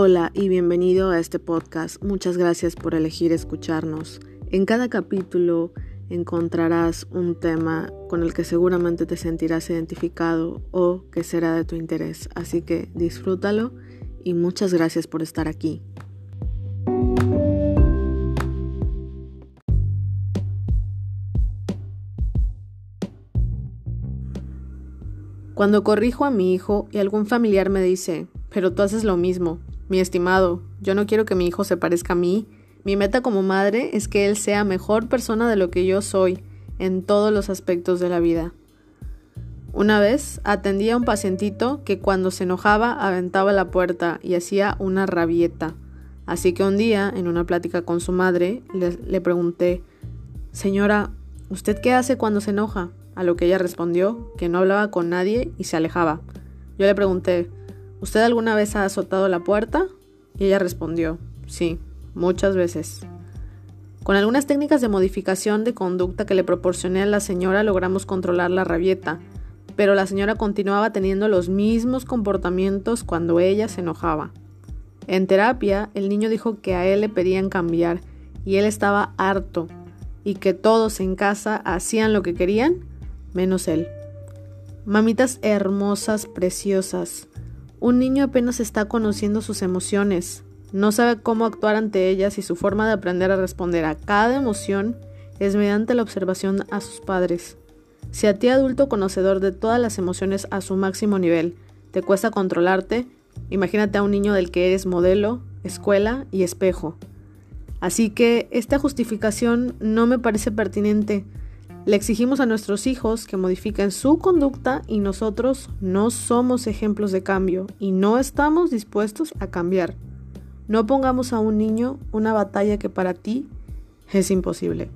Hola y bienvenido a este podcast. Muchas gracias por elegir escucharnos. En cada capítulo encontrarás un tema con el que seguramente te sentirás identificado o que será de tu interés. Así que disfrútalo y muchas gracias por estar aquí. Cuando corrijo a mi hijo y algún familiar me dice, pero tú haces lo mismo, mi estimado, yo no quiero que mi hijo se parezca a mí. Mi meta como madre es que él sea mejor persona de lo que yo soy en todos los aspectos de la vida. Una vez atendí a un pacientito que cuando se enojaba aventaba la puerta y hacía una rabieta. Así que un día, en una plática con su madre, le, le pregunté, Señora, ¿usted qué hace cuando se enoja? A lo que ella respondió que no hablaba con nadie y se alejaba. Yo le pregunté, ¿Usted alguna vez ha azotado la puerta? Y ella respondió, sí, muchas veces. Con algunas técnicas de modificación de conducta que le proporcioné a la señora logramos controlar la rabieta, pero la señora continuaba teniendo los mismos comportamientos cuando ella se enojaba. En terapia, el niño dijo que a él le pedían cambiar y él estaba harto y que todos en casa hacían lo que querían, menos él. Mamitas hermosas, preciosas, un niño apenas está conociendo sus emociones, no sabe cómo actuar ante ellas y su forma de aprender a responder a cada emoción es mediante la observación a sus padres. Si a ti adulto conocedor de todas las emociones a su máximo nivel te cuesta controlarte, imagínate a un niño del que eres modelo, escuela y espejo. Así que esta justificación no me parece pertinente, le exigimos a nuestros hijos que modifiquen su conducta y nosotros no somos ejemplos de cambio y no estamos dispuestos a cambiar. No pongamos a un niño una batalla que para ti es imposible.